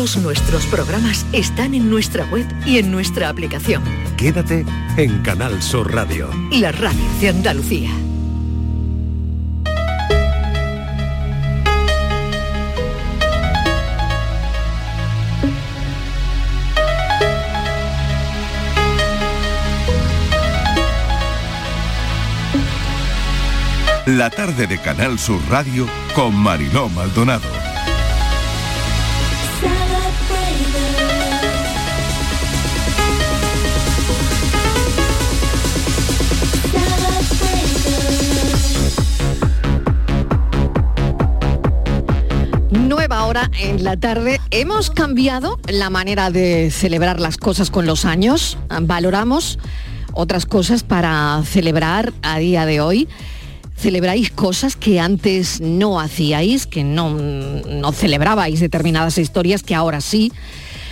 Todos nuestros programas están en nuestra web y en nuestra aplicación. Quédate en Canal Sur Radio. La radio de Andalucía. La tarde de Canal Sur Radio con Mariló Maldonado. Hora en la tarde. Hemos cambiado la manera de celebrar las cosas con los años. Valoramos otras cosas para celebrar a día de hoy. Celebráis cosas que antes no hacíais, que no, no celebrabais determinadas historias que ahora sí.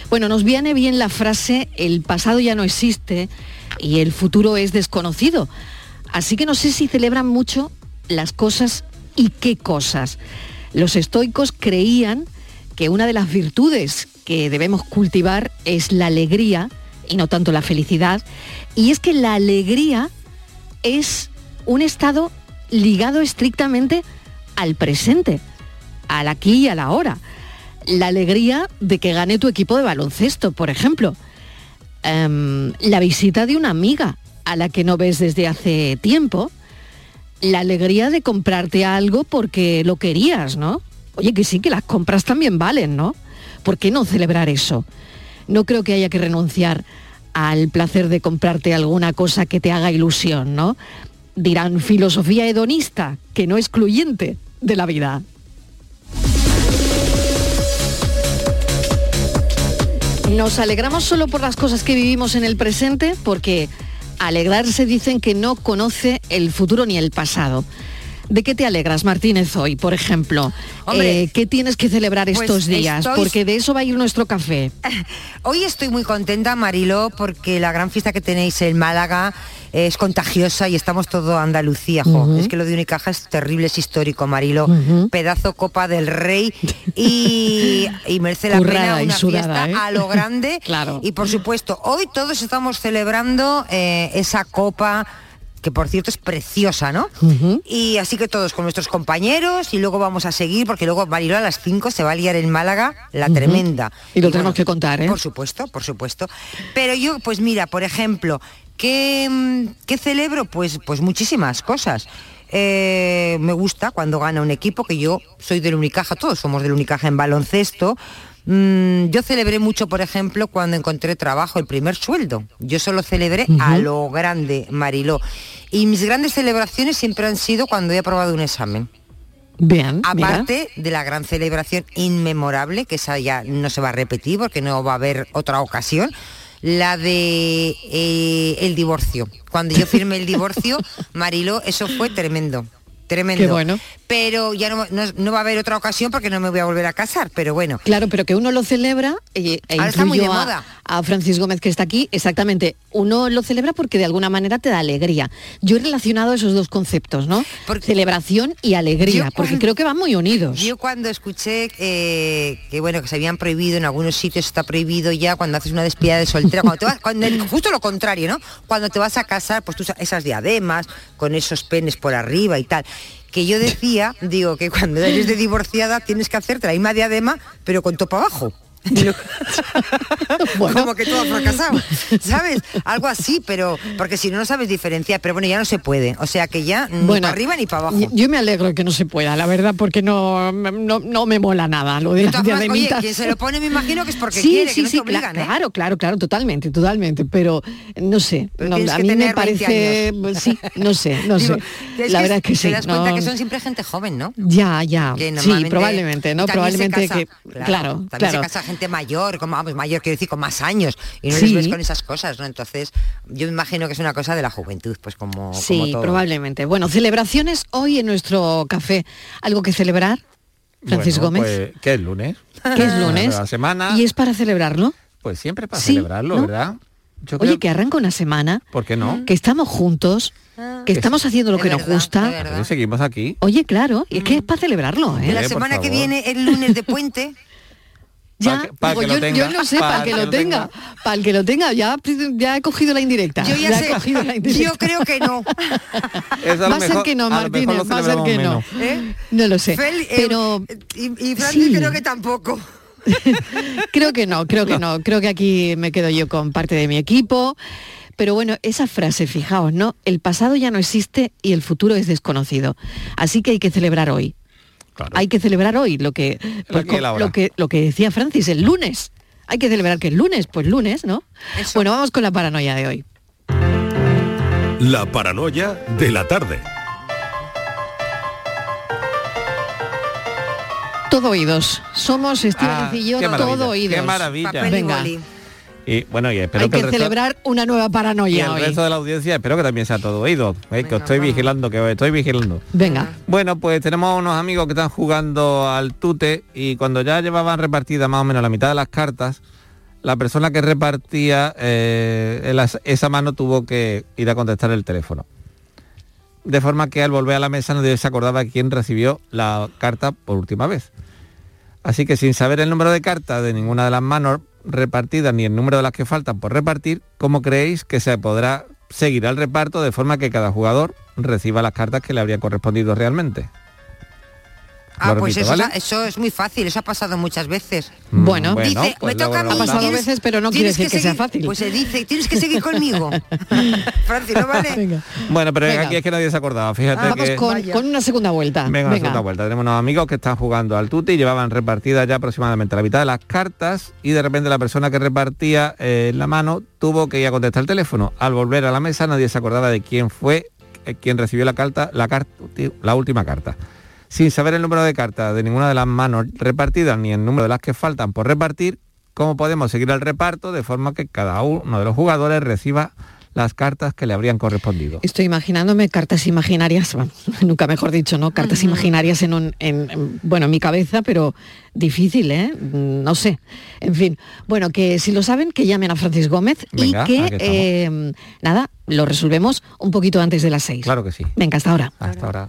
Bueno, nos viene bien la frase, el pasado ya no existe y el futuro es desconocido. Así que no sé si celebran mucho las cosas y qué cosas. Los estoicos creían que una de las virtudes que debemos cultivar es la alegría y no tanto la felicidad. Y es que la alegría es un estado ligado estrictamente al presente, al aquí y a la hora. La alegría de que gane tu equipo de baloncesto, por ejemplo. Em, la visita de una amiga a la que no ves desde hace tiempo. La alegría de comprarte algo porque lo querías, ¿no? Oye, que sí, que las compras también valen, ¿no? ¿Por qué no celebrar eso? No creo que haya que renunciar al placer de comprarte alguna cosa que te haga ilusión, ¿no? Dirán filosofía hedonista, que no excluyente de la vida. Nos alegramos solo por las cosas que vivimos en el presente, porque alegrarse dicen que no conoce el futuro ni el pasado. ¿De qué te alegras, Martínez, hoy, por ejemplo? Hombre, Eh, ¿Qué tienes que celebrar pues estos días? estoy- Porque de eso va a ir nuestro café. Hoy estoy muy contenta, Mariló, porque la gran fiesta que tenéis en Málaga es contagiosa y estamos todo Andalucía, jo. Es que lo de Unicaja es terrible, es histórico, Mariló. Ujú. Pedazo Copa del Rey y, y merece la Currada pena una sudada, fiesta ¿eh? a lo grande. Claro. Y por supuesto, hoy todos estamos celebrando eh, esa copa que por cierto es preciosa, ¿no? Y así que todos con nuestros compañeros y luego vamos a seguir porque luego Mariló a las 5 se va a liar en Málaga la tremenda. Y lo tenemos que contar, ¿eh? Por supuesto, por supuesto. Pero yo, pues mira, por ejemplo, ¿qué, qué celebro? Pues, pues muchísimas cosas. Eh, me gusta cuando gana un equipo, que yo soy del Unicaja, todos somos del Unicaja en baloncesto. Mm, yo celebré mucho, por ejemplo, cuando encontré trabajo, el primer sueldo. Yo solo celebré a lo grande, Mariló. Y mis grandes celebraciones siempre han sido cuando he aprobado un examen. Bien, mira. Aparte de la gran celebración inmemorable, que esa ya no se va a repetir porque no va a haber otra ocasión, la de eh, el divorcio. Cuando yo firmé el divorcio, Mariló, eso fue tremendo. Tremendo. Qué bueno. Pero ya no, no- no va a haber otra ocasión porque no me voy a volver a casar, pero bueno. Claro, pero que uno lo celebra e, e Ahora está muy de a- moda. A, Francis Gómez que está aquí, exactamente. Uno lo celebra porque de alguna manera te da alegría. Yo he relacionado esos dos conceptos, ¿no? Celebración y alegría, porque creo que van muy unidos. Yo cuando escuché eh, que bueno que se habían prohibido en algunos sitios está prohibido ya cuando haces una despedida de soltera, cuando te vas, cuando- justo lo contrario, ¿no? Cuando te vas a casar, pues tú esas diademas con esos penes por arriba y tal. Que yo decía, digo que cuando eres de divorciada tienes que hacerte la misma diadema, pero con topa abajo. Como que todo ha fracasado, ¿sabes? Algo así, pero porque si no no sabes diferenciar, pero bueno, ya no se puede. O sea que ya ni Bueno, para arriba ni para abajo. Yo- me alegro que no se pueda, la verdad, porque no, no, no me mola nada lo de las oye, quien se lo pone me imagino que es porque sí, quiere, sí, que no sí, te obligan, ¿eh? claro, claro, claro, totalmente, totalmente, pero no sé, Pero no, a que mí me tener 20 parece, sí, no sé, no Digo, sé. La que verdad es que te sí. das cuenta que son siempre gente joven, ¿no? Ya, ya, Que sí, probablemente, ¿no? Probablemente casa- que, claro, claro. Gente mayor, como vamos, mayor quiero decir con más años y no Sí. les ves con esas cosas, ¿no? Entonces, yo me imagino que es una cosa de la juventud, pues como, como Sí, todo. probablemente. Bueno, celebraciones hoy en nuestro café. ¿Algo que celebrar? Francis Bueno, Gómez. Pues, ¿Qué es lunes? ¿Qué es lunes? La semana. Y es para celebrarlo. Pues siempre para Sí, celebrarlo, ¿no? ¿verdad? Yo Oye, creo- que arranca una semana, ¿Por qué no? que estamos juntos, que estamos haciendo lo que nos gusta. Seguimos aquí. Oye, claro, y es que es para celebrarlo, ¿eh? la semana que viene, el lunes de puente, Ya, que- pa' digo, que lo yo, tenga, yo no sé, para, que, lo tenga, para el que lo tenga, ya, ya he cogido la indirecta. Yo ya he sé, cogido la indirecta. yo creo que no. Va a ser que no, Martínez, va a ser que no. ¿Eh? No lo sé. Fel, eh, pero y, y Francis sí. creo que tampoco. creo que no, creo que no. Creo que aquí me quedo yo con parte de mi equipo. Pero bueno, esa frase, fijaos, ¿no? El pasado ya no existe y el futuro es desconocido. Así que hay que celebrar hoy. Claro. Hay que celebrar hoy lo que, pues, lo que lo que decía Francis, el lunes. Hay que celebrar que el lunes, pues lunes, ¿no? Eso. Bueno, vamos con la paranoia de hoy. La paranoia de la tarde. Todo oídos. Somos Estíbaliz Ah, y yo todo oídos. Qué maravilla. Papel y Venga. Y bueno, y espero Hay que, que el resto- celebrar una nueva y paranoia el hoy. resto de la audiencia espero que también sea todo oído. eh, que os estoy vamos. vigilando, que os estoy vigilando. Venga. Bueno, pues tenemos unos amigos que están jugando al tute y cuando ya llevaban repartida más o menos la mitad de las cartas, la persona que repartía eh, el esa mano tuvo que ir a contestar el teléfono. De forma que al volver a la mesa nadie se acordaba de quién recibió la carta por última vez. Así que sin saber el número de cartas de ninguna de las manos repartidas ni el número de las que faltan por repartir, ¿cómo creéis que se podrá seguir al reparto de forma que cada jugador reciba las cartas que le habrían correspondido realmente? Ah, pues repito, eso, ¿vale? es- eso es muy fácil, eso ha pasado muchas veces. Mm, Bueno. dice, pues me toca a mí. Ha pasado tienes- veces, pero no tienes quiere decir que sea seguir- fácil. Pues se dice, tienes que seguir conmigo. Francis, ¿no vale? Venga. Bueno, pero Venga. aquí es que nadie se acordaba. Fíjate Ah, Vamos que... con, una segunda vuelta. Venga, una segunda vuelta. Tenemos unos amigos que están jugando al tute y llevaban repartidas ya aproximadamente la mitad de las cartas y de repente la persona que repartía eh, en la mano tuvo que ir a contestar el teléfono. Al volver a la mesa nadie se acordaba de quién fue eh, quien recibió la carta, la carta, la última carta. Sin saber el número de cartas de ninguna de las manos repartidas ni el número de las que faltan por repartir, ¿cómo podemos seguir el reparto de forma que cada uno de los jugadores reciba las cartas que le habrían correspondido? Estoy imaginándome cartas imaginarias, bueno, nunca mejor dicho, ¿no? Cartas imaginarias en un, en, en- bueno, en mi cabeza, pero difícil, ¿eh? No sé. En fin, bueno, que si lo saben, que llamen a Francis Gómez Venga, y que, eh, nada, lo resolvemos un poquito antes de las seis. Claro que sí. Venga, hasta ahora. Hasta ahora.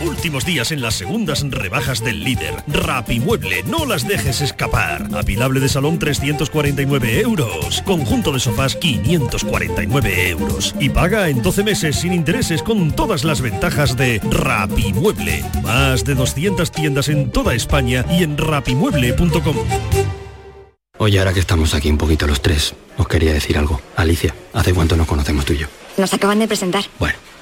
Últimos días en las segundas rebajas del líder. Rapimueble, no las dejes escapar. Apilable de salón 349 euros. Conjunto de sofás 549 euros. Y paga en 12 meses sin intereses con todas las ventajas de Rapimueble. Más de 200 tiendas en toda España y en rapimueble.com. Oye, ahora que estamos aquí un poquito los tres, os quería decir algo. Alicia, ¿hace cuánto nos conocemos tú y yo? Nos acaban de presentar. Bueno,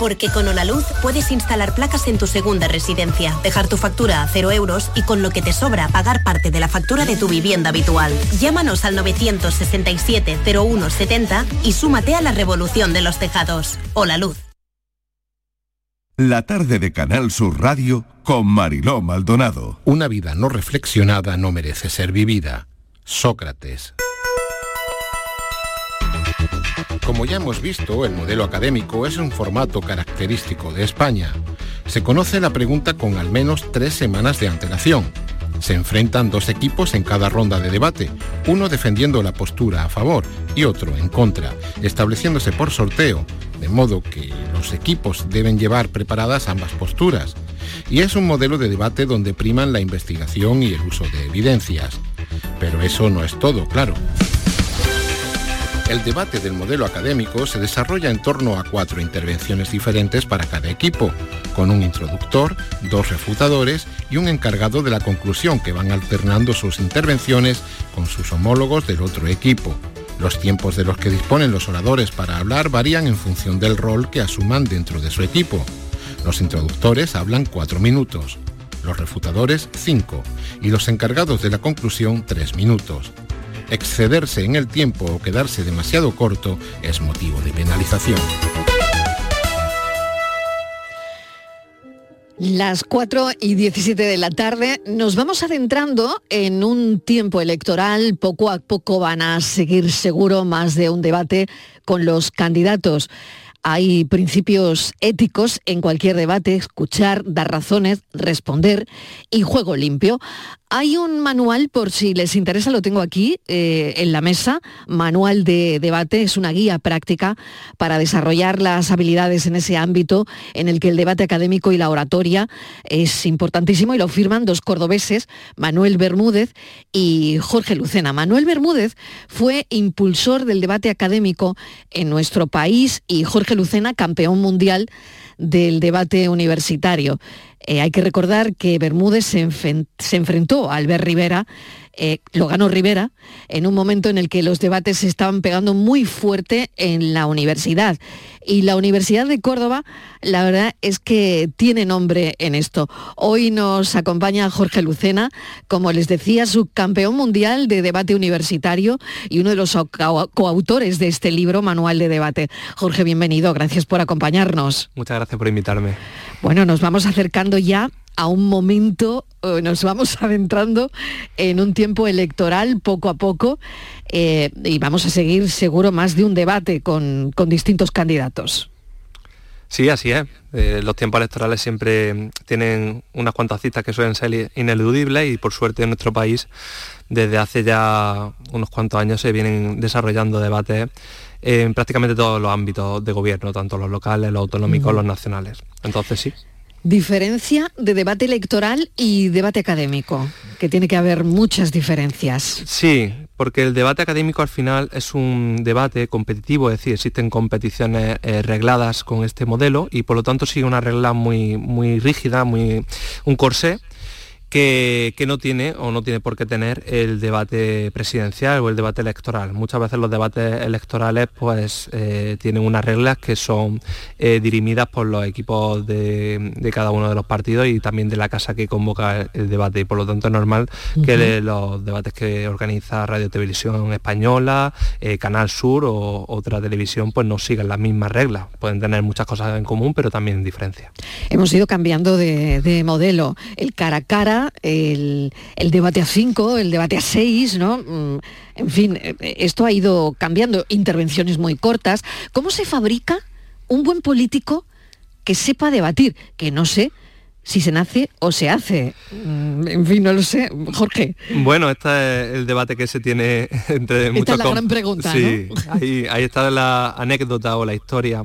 Porque con Luz puedes instalar placas en tu segunda residencia, dejar tu factura a cero euros y con lo que te sobra pagar parte de la factura de tu vivienda habitual. Llámanos al 967 0170 y súmate a la revolución de los tejados. Hola Luz. La tarde de Canal Sur Radio con Mariló Maldonado. Una vida no reflexionada no merece ser vivida. Sócrates. Como ya hemos visto, el modelo académico es un formato característico de España. Se conoce la pregunta con al menos tres semanas de antelación. Se enfrentan dos equipos en cada ronda de debate, uno defendiendo la postura a favor y otro en contra, estableciéndose por sorteo, de modo que los equipos deben llevar preparadas ambas posturas. Y es un modelo de debate donde priman la investigación y el uso de evidencias. Pero eso no es todo, claro. El debate del modelo académico se desarrolla en torno a cuatro intervenciones diferentes para cada equipo, con un introductor, dos refutadores y un encargado de la conclusión que van alternando sus intervenciones con sus homólogos del otro equipo. Los tiempos de los que disponen los oradores para hablar varían en función del rol que asuman dentro de su equipo. Los introductores hablan cuatro minutos, los refutadores cinco y los encargados de la conclusión tres minutos excederse en el tiempo o quedarse demasiado corto es motivo de penalización. Las 4 y 17 de la tarde nos vamos adentrando en un tiempo electoral. Poco a poco van a seguir seguro más de un debate con los candidatos. Hay principios éticos en cualquier debate, escuchar, dar razones, responder y juego limpio. Hay un manual, por si les interesa, lo tengo aquí eh, en la mesa, manual de debate, es una guía práctica para desarrollar las habilidades en ese ámbito en el que el debate académico y la oratoria es importantísimo y lo firman dos cordobeses, Manuel Bermúdez y Jorge Lucena. Manuel Bermúdez fue impulsor del debate académico en nuestro país y Jorge Lucena campeón mundial del debate universitario. Eh, hay que recordar que Bermúdez se, enfrentó a Albert Rivera, eh, lo ganó Rivera, en un momento en el que los debates se estaban pegando muy fuerte en la universidad. Y la Universidad de Córdoba, la verdad es que tiene nombre en esto. Hoy nos acompaña Jorge Lucena, como les decía, subcampeón mundial de debate universitario y uno de los coautores de este libro, Manual de Debate. Jorge, bienvenido, gracias por acompañarnos. Muchas gracias por invitarme. Bueno, nos vamos acercando ya a un momento, eh, nos vamos adentrando en un tiempo electoral poco a poco eh, y vamos a seguir seguro más de un debate con, distintos candidatos. Sí, así es. Eh, los tiempos electorales siempre tienen unas cuantas citas que suelen ser ineludibles y por suerte en nuestro país desde hace ya unos cuantos años se vienen desarrollando debates en prácticamente todos los ámbitos de gobierno, tanto los locales, los autonómicos, los nacionales. Entonces sí. Diferencia de debate electoral y debate académico, que tiene que haber muchas diferencias. Sí, porque el debate académico al final es un debate competitivo, es decir, existen competiciones eh, regladas con este modelo y por lo tanto sigue una regla muy, muy rígida, muy, un corsé que, no tiene o no tiene por qué tener el debate presidencial o el debate electoral. Muchas veces los debates electorales pues eh, tienen unas reglas que son eh, dirimidas por los equipos de, cada uno de los partidos y también de la casa que convoca el, debate y por lo tanto es normal que los debates que organiza Radio Televisión Española, eh, Canal Sur o otra televisión pues no sigan las mismas reglas. Pueden tener muchas cosas en común pero también diferencias. Hemos ido cambiando de, de modelo. El cara a cara el, el debate a 5, el debate a 6, ¿no? Mm, En fin, eh, esto ha ido cambiando, intervenciones muy cortas. ¿Cómo se fabrica un buen político que sepa debatir? Que no sé si se nace o se hace. Mm, En fin, no lo sé. Jorge. Bueno, este es el debate que se tiene entre muchos es la gran pregunta, Sí, ¿no? ahí, ahí está la anécdota o la historia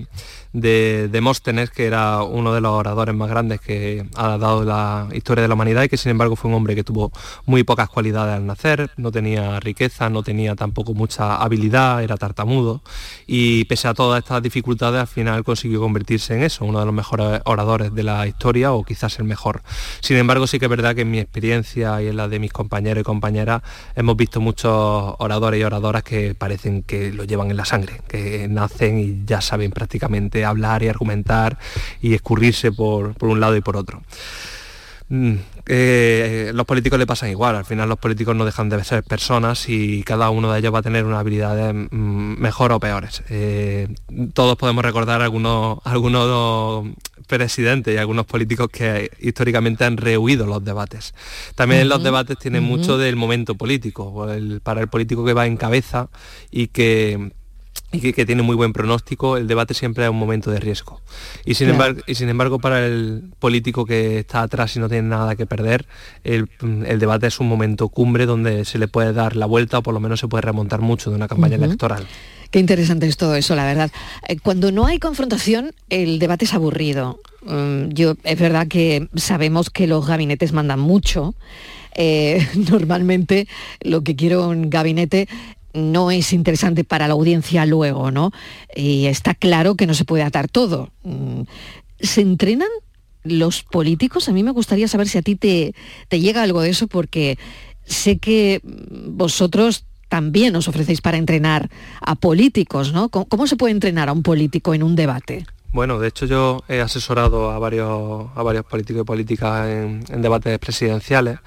de Demóstenes, que era uno de los oradores más grandes que ha dado la historia de la humanidad y que sin embargo fue un hombre que tuvo muy pocas cualidades al nacer, no tenía riqueza, no tenía tampoco mucha habilidad, era tartamudo y pese a todas estas dificultades al final consiguió convertirse en eso, uno de los mejores oradores de la historia o quizás el mejor. Sin embargo sí que es verdad que en mi experiencia y en la de mis compañeros y compañeras hemos visto muchos oradores y oradoras que parecen que lo llevan en la sangre, que nacen y ya saben prácticamente hablar y argumentar y escurrirse por, por un lado y por otro. Mm, eh, los políticos le pasan igual, al final los políticos no dejan de ser personas y cada uno de ellos va a tener unas habilidades mm, mejor o peores. Eh, todos podemos recordar algunos, algunos presidentes y algunos políticos que históricamente han rehuido los debates. También los debates tienen mucho del momento político, el- para el político que va en cabeza y que y que, que tiene muy buen pronóstico, el debate siempre es un momento de riesgo. Y sin, Claro. embargo, y sin embargo, para el político que está atrás y no tiene nada que perder, el, el debate es un momento cumbre donde se le puede dar la vuelta o por lo menos se puede remontar mucho de una campaña electoral. Qué interesante es todo eso, la verdad. Eh, Cuando no hay confrontación, el debate es aburrido. Mm, Yo, es verdad que sabemos que los gabinetes mandan mucho. Eh, normalmente lo que quiero un gabinete no es interesante para la audiencia luego, ¿no? Y está claro que no se puede atar todo. Mm, ¿Se entrenan los políticos? A mí me gustaría saber si a ti te, te llega algo de eso, porque sé que vosotros también os ofrecéis para entrenar a políticos, ¿no? ¿Cómo, cómo se puede entrenar a un político en un debate? Bueno, de hecho yo he asesorado a varios, a varios políticos y políticas en, en debates presidenciales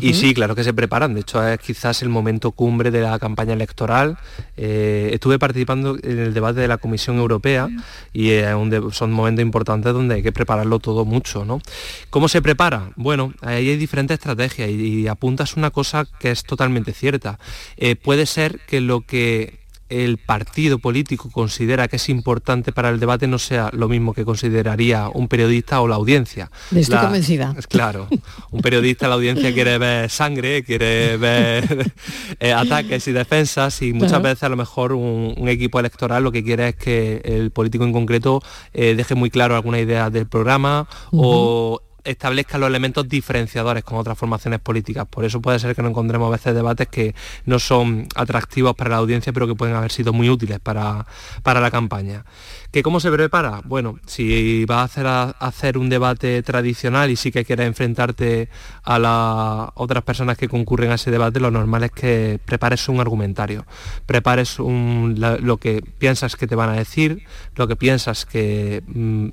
y sí, claro que se preparan. De hecho es quizás el momento cumbre de la campaña electoral. Eh, estuve participando en el debate de la Comisión Europea y un son momentos importantes donde hay que prepararlo todo mucho. ¿no? ¿Cómo se prepara? Bueno, ahí hay diferentes estrategias y, y apuntas una cosa que es totalmente cierta. Eh, puede ser que lo que el partido político considera que es importante para el debate no sea lo mismo que consideraría un periodista o la audiencia. Estoy La- convencida. Claro, un periodista, la audiencia quiere ver sangre, quiere ver eh, ataques y defensas y muchas Claro. veces a lo mejor un, un equipo electoral lo que quiere es que el político en concreto eh, deje muy claro alguna idea del programa o establezca los elementos diferenciadores con otras formaciones políticas. Por eso puede ser que no encontremos a veces debates que no son atractivos para la audiencia, pero que pueden haber sido muy útiles para, para la campaña. ¿Que ¿Cómo se prepara? Bueno, si vas a hacer, hacer un debate tradicional y sí que quieres enfrentarte a las otras personas que concurren a ese debate, lo normal es que prepares un argumentario, prepares un- lo que piensas que te van a decir, lo que piensas que, mm,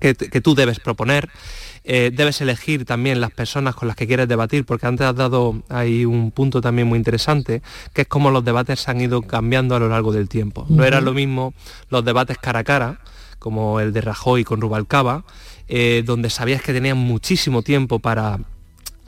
que, que tú debes proponer. Eh, debes elegir también las personas con las que quieres debatir, porque antes has dado ahí un punto también muy interesante, que es cómo los debates se han ido cambiando a lo largo del tiempo. No era lo mismo los debates cara a cara, como el de Rajoy con Rubalcaba, eh, donde sabías que tenían muchísimo tiempo para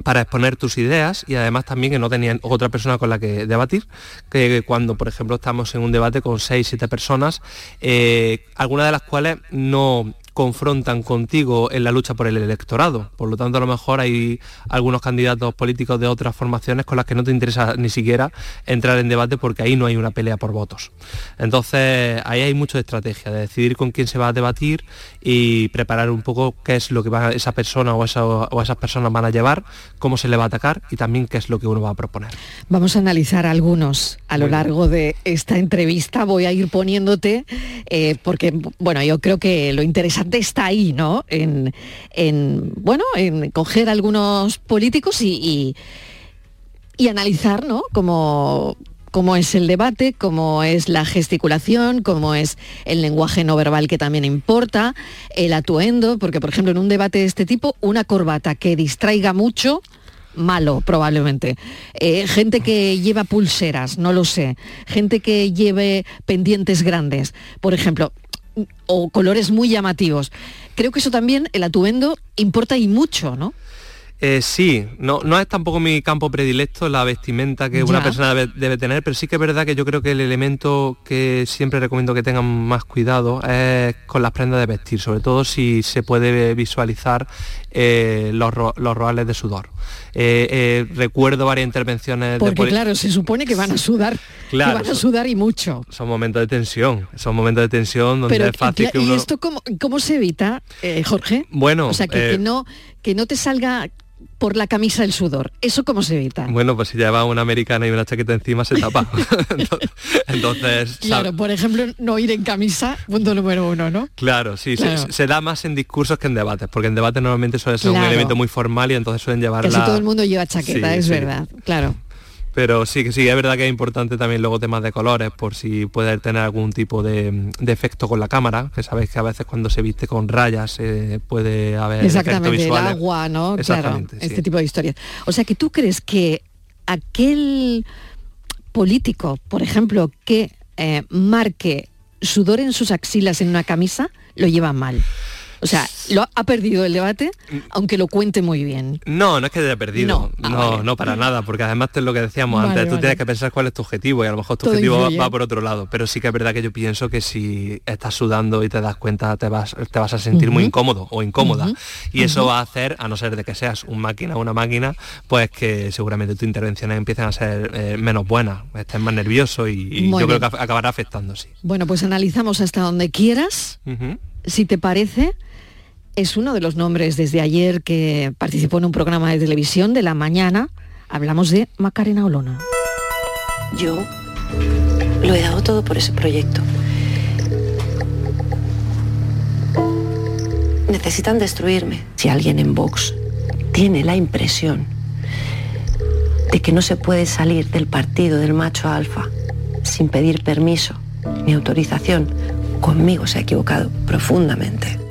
para exponer tus ideas y además también que no tenían otra persona con la que debatir, que cuando por ejemplo estamos en un debate con seis, siete personas, eh, algunas de las cuales no confrontan contigo en la lucha por el electorado. Por lo tanto, a lo mejor hay algunos candidatos políticos de otras formaciones con las que no te interesa ni siquiera entrar en debate porque ahí no hay una pelea por votos. Entonces, ahí hay mucho de estrategia, de decidir con quién se va a debatir y preparar un poco qué es lo que va esa persona o, esa- o esas personas van a llevar, cómo se le va a atacar y también qué es lo que uno va a proponer. Vamos a analizar algunos a lo largo de esta entrevista. Voy a ir poniéndote, eh, porque bueno, yo creo que lo interesante está ahí, ¿no? En, en, bueno, en coger algunos políticos y, y- analizar, ¿no? Cómo, cómo es el debate, cómo es la gesticulación, cómo es el lenguaje no verbal que también importa, el atuendo, porque por ejemplo en un debate de este tipo, una corbata que distraiga mucho, malo probablemente. Eh, gente que lleva pulseras, no lo sé. Gente que lleve pendientes grandes, por ejemplo, o colores muy llamativos. Creo que eso también, el atuendo, importa y mucho, ¿no? Eh, sí, no, no es tampoco mi campo predilecto la vestimenta que una persona debe, debe tener, pero sí que es verdad que yo creo que el elemento que siempre recomiendo que tengan más cuidado es con las prendas de vestir, sobre todo si se puede visualizar eh, los, los roales de sudor. Eh, eh, recuerdo varias intervenciones de Porque claro, se supone que van a sudar, Claro, que van a sudar y mucho. son momentos de tensión, son momentos de tensión donde Pero es fácil ¿y esto cómo, cómo se evita, eh, Jorge? Bueno, o sea, que, que no que no te salga por la camisa el sudor. ¿Eso cómo se evita? Bueno, pues si lleva una americana y una chaqueta encima se tapa. Entonces- Claro, por ejemplo, no ir en camisa, punto número uno, ¿no? Claro, sí, se- da más en discursos que en debates, porque en debates normalmente suele ser Claro. un elemento muy formal y entonces suelen llevar Casi la- todo el mundo lleva chaqueta, Sí, es sí. verdad, claro. Pero sí que sí, es verdad que es importante también luego temas de colores, por si puede tener algún tipo de, de efecto con la cámara, que sabéis que a veces cuando se viste con rayas eh, puede haber efectos Exactamente, el agua, ¿no? Claro, Exactamente, sí. este tipo de historias. O sea, que tú crees que aquel político, por ejemplo, que eh, marque sudor en sus axilas en una camisa, lo lleva mal. O sea, lo ha, perdido el debate, aunque lo cuente muy bien. No, no es que haya perdido. No. No, Ah, no, para nada, porque además es lo que decíamos Vale, antes, tú vale. tienes que pensar cuál es tu objetivo y a lo mejor tu Todo objetivo va, por otro lado. Pero sí que es verdad que yo pienso que si estás sudando y te das cuenta te vas, te vas a sentir muy incómodo o incómoda. Y eso va a hacer, a no ser de que seas un máquina o una máquina, pues que seguramente tus intervenciones empiecen a ser eh, menos buenas, estés más nervioso y, yo creo que acabará afectando, sí. Bueno, pues analizamos hasta donde quieras. Si te parece, es uno de los nombres desde ayer que participó en un programa de televisión de la mañana. Hablamos de Macarena Olona. Yo lo he dado todo por ese proyecto. Necesitan destruirme. Si alguien en Vox tiene la impresión de que no se puede salir del partido del macho alfa sin pedir permiso ni autorización, conmigo se ha equivocado profundamente.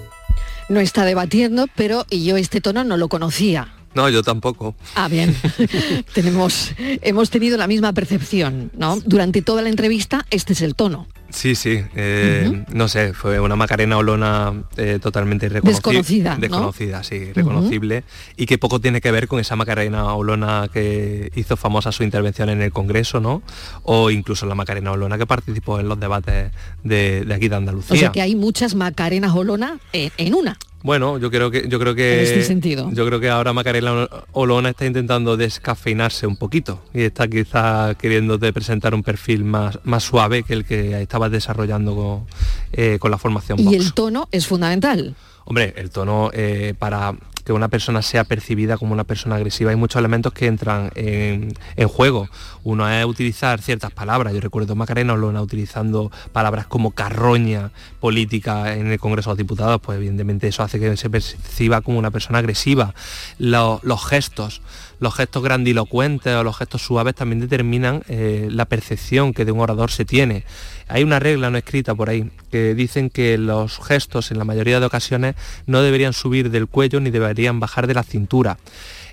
No está debatiendo, pero yo este tono no lo conocía. No, yo tampoco. Ah, bien. Tenemos, hemos tenido la misma percepción, ¿no? Durante toda la entrevista, este es el tono. Sí, sí, eh, no sé, fue una Macarena Olona eh, totalmente Desconocida, ¿no? Desconocida, sí, reconocible. Y que poco tiene que ver con esa Macarena Olona que hizo famosa su intervención en el Congreso, ¿no? O incluso la Macarena Olona que participó en los debates de, de aquí de Andalucía. O sea que hay muchas Macarenas Olona en, en una. Bueno, yo creo que yo creo que En este sentido. yo creo que ahora Macarena Olona está intentando descafeinarse un poquito y está quizá queriéndote presentar un perfil más, más suave que el que estabas desarrollando con, eh, con la formación Y el tono es fundamental. Hombre, el tono eh, para que una persona sea percibida como una persona agresiva hay muchos elementos que entran en, juego. Uno es utilizar ciertas palabras. Yo recuerdo Macarena Olona utilizando palabras como carroña política en el Congreso de los Diputados, pues evidentemente eso hace que se perciba como una persona agresiva. Lo- los gestos, los gestos grandilocuentes o los gestos suaves también determinan eh, la percepción que de un orador se tiene. Hay una regla no escrita por ahí que dicen que los gestos en la mayoría de ocasiones no deberían subir del cuello ni deberían bajar de la cintura.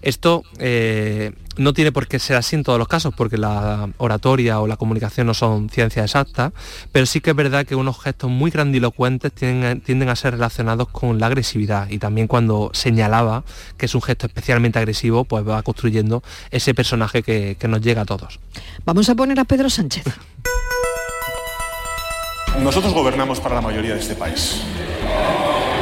Esto eh, no tiene por qué ser así en todos los casos, porque la oratoria o la comunicación no son ciencias exactas, pero sí que es verdad que unos gestos muy grandilocuentes tienden, tienden a ser relacionados con la agresividad y también cuando señalaba que es un gesto especialmente agresivo, pues va construyendo ese personaje que, que nos llega a todos. Vamos a poner a Pedro Sánchez. Nosotros gobernamos para la mayoría de este país.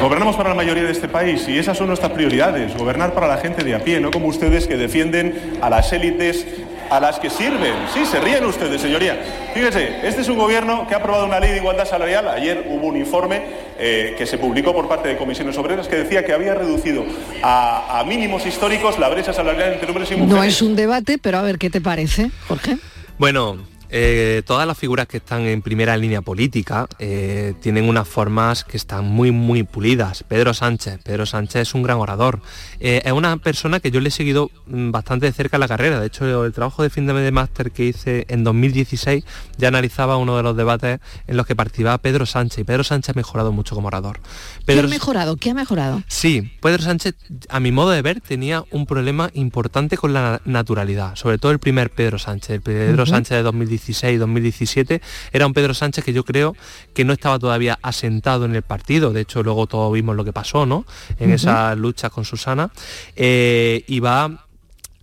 Gobernamos para la mayoría de este país y esas son nuestras prioridades, gobernar para la gente de a pie, no como ustedes que defienden a las élites a las que sirven. Sí, se ríen ustedes, señoría. Fíjese, este es un gobierno que ha aprobado una ley de igualdad salarial. Ayer hubo un informe eh, que se publicó por parte de comisiones obreras que decía que había reducido a, a mínimos históricos la brecha salarial entre hombres y mujeres. No es un debate, pero a ver qué te parece, Jorge. Bueno, eh, todas las figuras que están en primera línea política eh, tienen unas formas que están muy, muy pulidas. Pedro Sánchez, Pedro Sánchez es un gran orador. Eh, es una persona que yo le he seguido mm, bastante de cerca en la carrera. De hecho, el trabajo de fin de máster que hice en 2016 ya analizaba uno de los debates en los que participaba Pedro Sánchez. Y Pedro Sánchez ha mejorado mucho como orador. ¿Qué Pedro ha mejorado? ¿Qué ha mejorado? Sí, Pedro Sánchez, a mi modo de ver, tenía un problema importante con la naturalidad, sobre todo el primer Pedro Sánchez, el Pedro. Sánchez de 2016 2016-2017, era un Pedro Sánchez que yo creo que no estaba todavía asentado en el partido, de hecho luego todos vimos lo que pasó, ¿no? En Ujú. esas luchas con Susana, eh, y va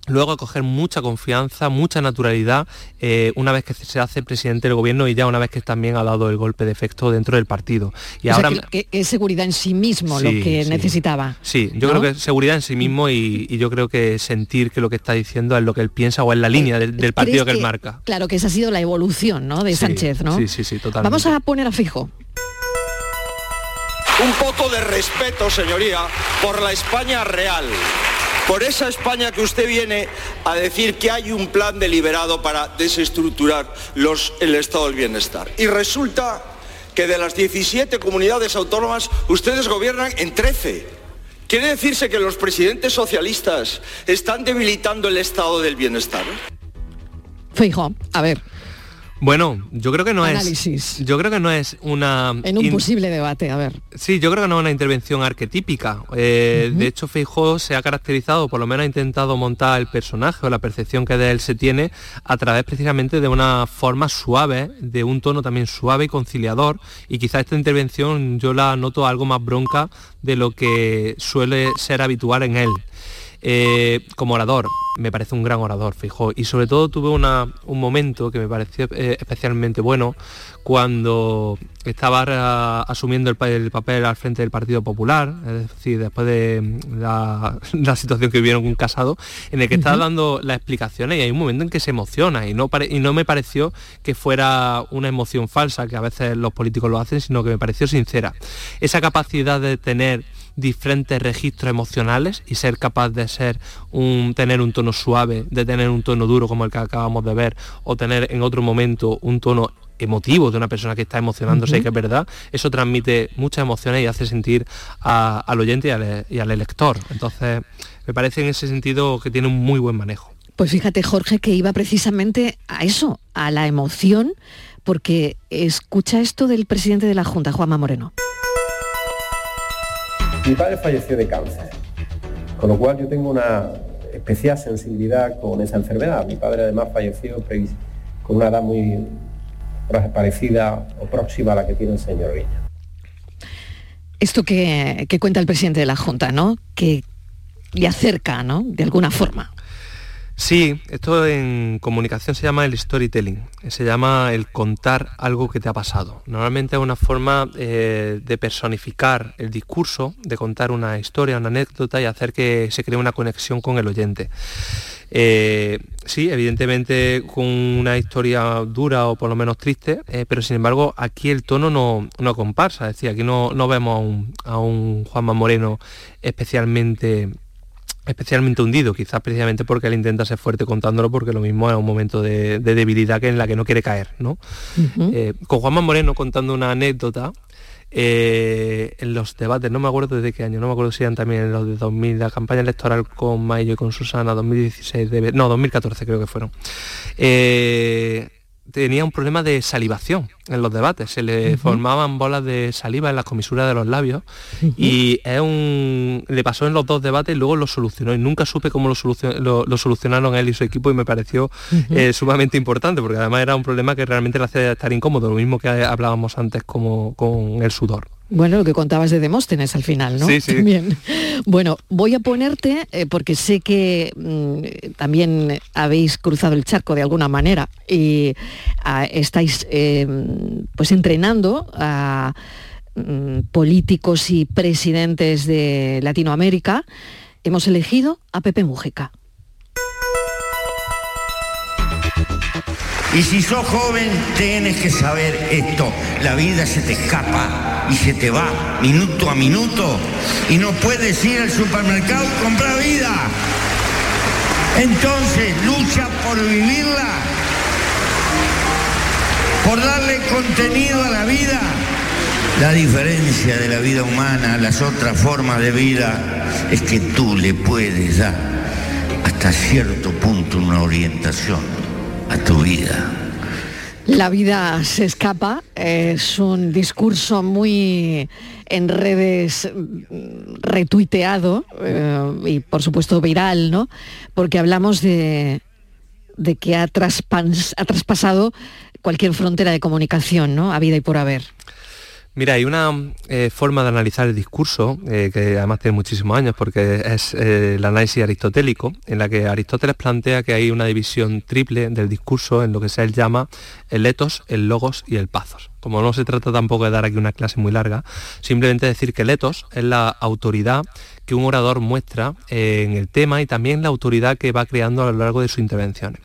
luego a coger mucha confianza, mucha naturalidad, eh, una vez que se hace presidente del gobierno y ya una vez que también ha dado el golpe de efecto dentro del partido. Y O sea, ahora que, que es seguridad en sí mismo lo que sí. necesitaba. Sí, yo ¿no? creo que seguridad en sí mismo y, y yo creo que sentir que lo que está diciendo es lo que él piensa o es la línea del, del partido que ¿Crees él marca. Claro, que esa ha sido la evolución ¿no? de Sí, Sánchez, ¿no? Sí, sí, sí, totalmente. Vamos a poner a fijo. Un poco de respeto, señoría, por la España real. Por esa España que usted viene a decir que hay un plan deliberado para desestructurar los, el estado del bienestar. Y resulta que de las 17 comunidades autónomas ustedes gobiernan en 13. ¿Quiere decirse que los presidentes socialistas están debilitando el estado del bienestar? Fijo, a ver, Bueno, yo creo que no Análisis. es. Yo creo que no es una. en un in- posible debate, a ver. Sí, yo creo que no es una intervención arquetípica. Eh. De hecho, Feijóo se ha caracterizado, por lo menos ha intentado montar el personaje o la percepción que de él se tiene a través precisamente de una forma suave, de un tono también suave y conciliador. Y quizá esta intervención yo la noto algo más bronca de lo que suele ser habitual en él. Eh, como orador, me parece un gran orador, Feijóo. Y sobre todo tuve una- un momento que me pareció eh, especialmente bueno cuando estaba ra- asumiendo el, pa- el papel al frente del Partido Popular, es decir, después de mm, la, la situación que vivieron con Casado, en el que estaba Ujú. dando las explicaciones y hay un momento en que se emociona y no, y no me pareció que fuera una emoción falsa, que a veces los políticos lo hacen, sino que me pareció sincera. Esa capacidad de tener diferentes registros emocionales y ser capaz de ser un tener un tono suave, de tener un tono duro como el que acabamos de ver, o tener en otro momento un tono emotivo de una persona que está emocionándose y que es verdad, eso transmite muchas emociones y hace sentir a- al oyente y al, y al elector. Entonces, me parece en ese sentido que tiene un muy buen manejo. Pues fíjate, Jorge, que iba precisamente a eso, a la emoción, porque escucha esto del presidente de la Junta, Juanma Moreno. Mi padre falleció de cáncer, con lo cual yo tengo una especial sensibilidad con esa enfermedad. Mi padre además falleció con una edad muy parecida o próxima a la que tiene el señor Viña. Esto que, que cuenta el presidente de la Junta, ¿no? Que le acerca, ¿no? De alguna forma. Sí, esto en comunicación se llama el storytelling, se llama el contar algo que te ha pasado. Normalmente es una forma eh, de personificar el discurso, de contar una historia, una anécdota y hacer que se cree una conexión con el oyente. Eh, sí, evidentemente con una historia dura o por lo menos triste, eh, pero sin embargo aquí el tono no, no comparsa, es decir, aquí no, no vemos a un, a un Juanma Moreno especialmente especialmente hundido, quizás precisamente porque él intenta ser fuerte contándolo porque lo mismo es un momento de, de debilidad que en la que no quiere caer, ¿no? Eh, con Juanma Moreno contando una anécdota eh, en los debates, no me acuerdo desde qué año, no me acuerdo si eran también los de 2000, la campaña electoral con Mayo y con Susana, 2016, debe- no, 2014 creo que fueron. Eh, tenía un problema de salivación en los debates, se le formaban bolas de saliva en las comisuras de los labios y es un, le pasó en los dos debates y luego lo solucionó. Y nunca supe cómo lo, solucion- lo- lo solucionaron él y su equipo y me pareció eh, sumamente importante porque además era un problema que realmente le hacía estar incómodo, lo mismo que hablábamos antes como con el sudor. Bueno, lo que contabas de Demóstenes al final, ¿no? Sí, sí. También. Bueno, voy a ponerte, eh, porque sé que mm, también habéis cruzado el charco de alguna manera y ah, estáis eh, pues entrenando a mm, políticos y presidentes de Latinoamérica. Hemos elegido a Pepe Mujica. Y si sos joven, tienes que saber esto. La vida se te escapa y se te va minuto a minuto. Y no puedes ir al supermercado y comprar vida. Entonces, lucha por vivirla. Por darle contenido a la vida. La diferencia de la vida humana a las otras formas de vida es que tú le puedes dar hasta cierto punto una orientación a tu vida. La vida se escapa, es un discurso muy en redes mm, retuiteado eh, y por supuesto viral, ¿no? Porque hablamos de, de que ha, ha traspasado cualquier frontera de comunicación, ¿no? A vida y por haber. Mira, hay una eh, forma de analizar el discurso, eh, que además tiene muchísimos años, porque es eh, el análisis aristotélico, en la que Aristóteles plantea que hay una división triple del discurso en lo que se llama el etos, el logos y el pathos. Como no se trata tampoco de dar aquí una clase muy larga, simplemente decir que el etos es la autoridad que un orador muestra en el tema y también la autoridad que va creando a lo largo de sus intervenciones.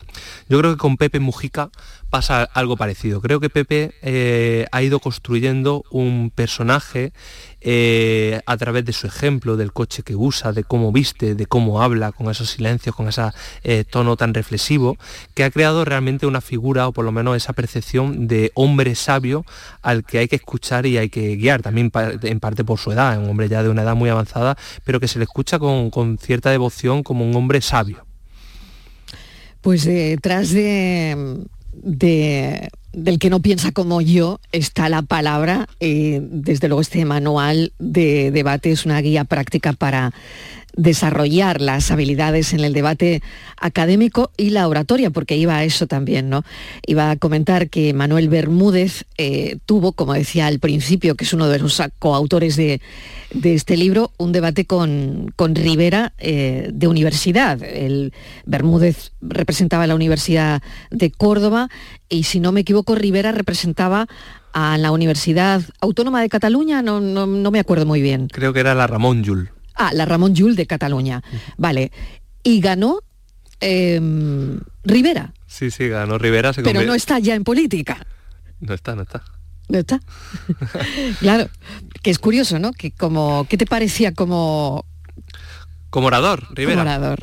Yo creo que con Pepe Mujica pasa algo parecido. Creo que Pepe eh, ha ido construyendo un personaje eh, a través de su ejemplo, del coche que usa, de cómo viste, de cómo habla, con esos silencios, con ese eh, tono tan reflexivo, que ha creado realmente una figura, o por lo menos esa percepción de hombre sabio al que hay que escuchar y hay que guiar, también en parte por su edad, un hombre ya de una edad muy avanzada, pero que se le escucha con, con cierta devoción como un hombre sabio. Pues detrás de del que no piensa como yo está la palabra. y desde luego este manual de debate es una guía práctica para desarrollar las habilidades en el debate académico y la oratoria, porque iba a eso también, ¿no? Iba a comentar que Manuel Bermúdez eh, tuvo, como decía al principio, que es uno de los coautores de, este libro, un debate con, con Rivera eh, de universidad. El Bermúdez representaba la Universidad de Córdoba y, si no me equivoco, Rivera representaba a la Universidad Autónoma de Cataluña, no, no, no me acuerdo muy bien. Creo que era la Ramón Llull. Ah, la Ramón Llull de Cataluña. Vale. Y ganó em, Rivera. Sí, sí, ganó Rivera. Pero no está ya en política. No está, no está. No está. claro. Que es curioso, ¿no? Que como, ¿Qué te parecía como... Como orador, Rivera. Como orador.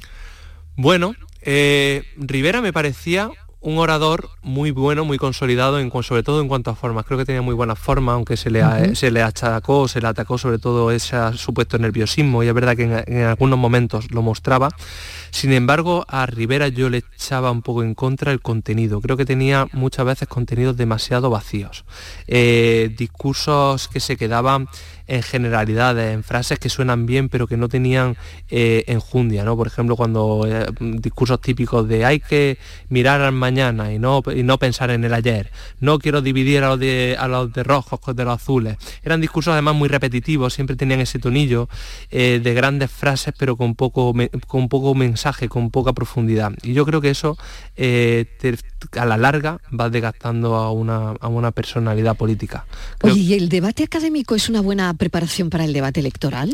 Bueno, eh, Rivera me parecía un orador muy bueno, muy consolidado, en, sobre todo en cuanto a formas. Creo que tenía muy buena forma, aunque se le, se le achacó, se le atacó sobre todo ese supuesto nerviosismo, y es verdad que en, algunos momentos lo mostraba. Sin embargo, a Rivera yo le echaba un poco en contra el contenido. Creo que tenía muchas veces contenidos demasiado vacíos. Eh, discursos que se quedaban en generalidades, en frases que suenan bien pero que no tenían eh, enjundia, ¿no? Por ejemplo, cuando eh, discursos típicos de hay que mirar al mañana y no, y no pensar en el ayer, no quiero dividir a los, de, a los de rojos de los azules. Eran discursos además muy repetitivos, siempre tenían ese tonillo eh, de grandes frases pero con poco, con poco mensaje, con poca profundidad. Y yo creo que eso a la larga va desgastando a una, a una personalidad política. Oye, ¿y el debate académico es una buena preparación para el debate electoral?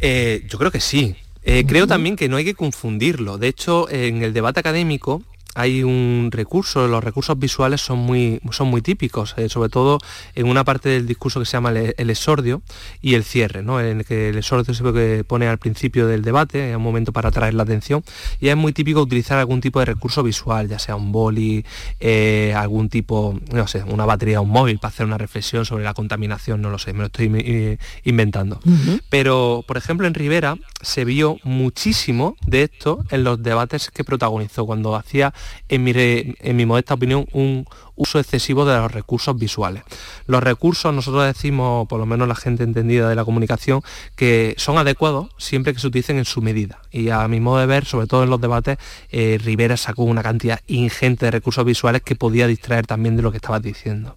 Eh, yo creo que sí. Eh, creo también que no hay que confundirlo. De hecho, en el debate académico hay un recurso, los recursos visuales son muy, son muy típicos, eh, sobre todo en una parte del discurso que se llama el, exordio y el cierre, ¿no? en el que el exordio se pone al principio del debate, es un momento para atraer la atención, y es muy típico utilizar algún tipo de recurso visual, ya sea un boli, eh, algún tipo, no sé, una batería, un móvil para hacer una reflexión sobre la contaminación, no lo sé, me lo estoy eh, inventando. Pero, por ejemplo, en Rivera se vio muchísimo de esto en los debates que protagonizó, cuando hacía en mi, en mi modesta opinión, un uso excesivo de los recursos visuales. Los recursos, nosotros decimos, por lo menos la gente entendida de la comunicación, que son adecuados siempre que se utilicen en su medida. Y a mi modo de ver, sobre todo en los debates, eh, Rivera sacó una cantidad ingente de recursos visuales que podía distraer también de lo que estabas diciendo.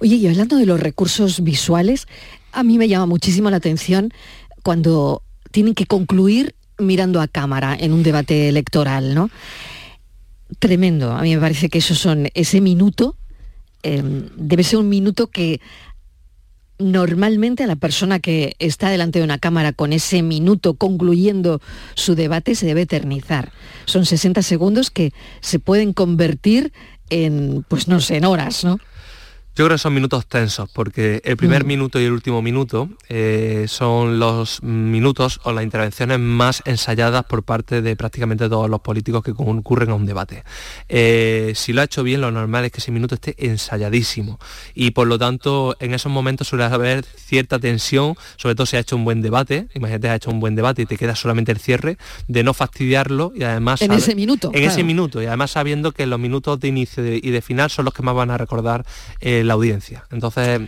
Oye, y hablando de los recursos visuales, a mí me llama muchísimo la atención cuando tienen que concluir mirando a cámara en un debate electoral, ¿no? Tremendo. A mí me parece que eso son ese minuto, em, debe ser un minuto que normalmente a la persona que está delante de una cámara con ese minuto concluyendo su debate se debe eternizar. Son 60 segundos que se pueden convertir en, pues no sé, en horas, ¿no? Yo creo que son minutos tensos, porque el primer mm. minuto y el último minuto eh, son los minutos o las intervenciones más ensayadas por parte de prácticamente todos los políticos que concurren a un debate. Eh, si lo ha hecho bien, lo normal es que ese minuto esté ensayadísimo y por lo tanto en esos momentos suele haber cierta tensión, sobre todo si ha hecho un buen debate, imagínate, ha hecho un buen debate y te queda solamente el cierre, de no fastidiarlo y además... En ese minuto. En ese minuto y además sabiendo que los minutos de inicio y de final son los que más van a recordar. Eh, la audiencia. Entonces,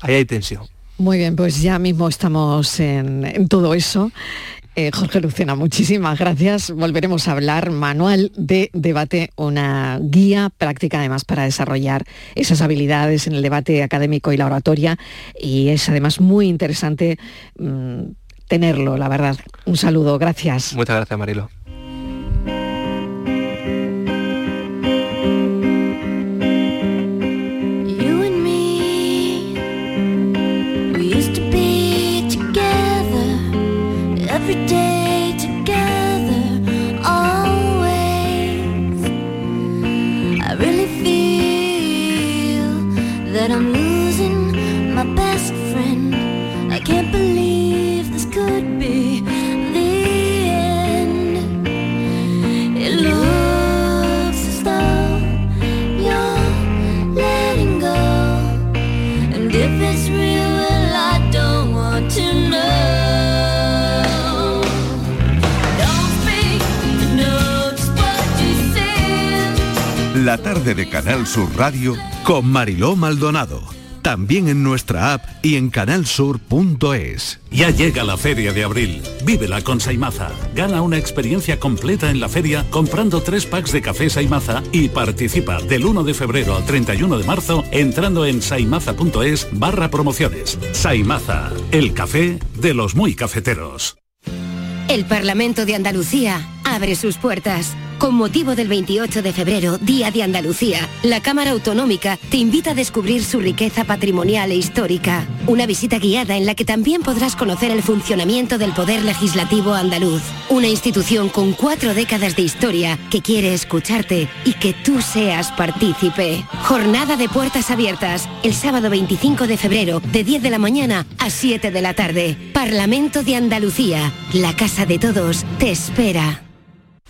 ahí hay tensión. Muy bien, pues ya mismo estamos en, todo eso. Eh, Jorge Lucena, muchísimas gracias. Volveremos a hablar. Manual de debate, una guía práctica además para desarrollar esas habilidades en el debate académico y la oratoria. Y es además muy interesante mm, tenerlo, la verdad. Un saludo, gracias. Muchas gracias, Marilo. Canal Sur Radio con Mariló Maldonado. También en nuestra app y en canalsur.es. Ya llega la feria de abril. Vívela con Saimaza. Gana una experiencia completa en la feria comprando tres packs de café Saimaza y participa del 1 de febrero al 31 de marzo entrando en saimaza.es barra promociones. Saimaza, el café de los muy cafeteros. El Parlamento de Andalucía abre sus puertas. Con motivo del 28 de febrero, Día de Andalucía, la Cámara Autonómica te invita a descubrir su riqueza patrimonial e histórica. Una visita guiada en la que también podrás conocer el funcionamiento del Poder Legislativo andaluz. Una institución con cuatro décadas de historia que quiere escucharte y que tú seas partícipe. Jornada de puertas abiertas, el sábado 25 de febrero, de 10 de la mañana a 7 de la tarde. Parlamento de Andalucía, la casa de todos, te espera.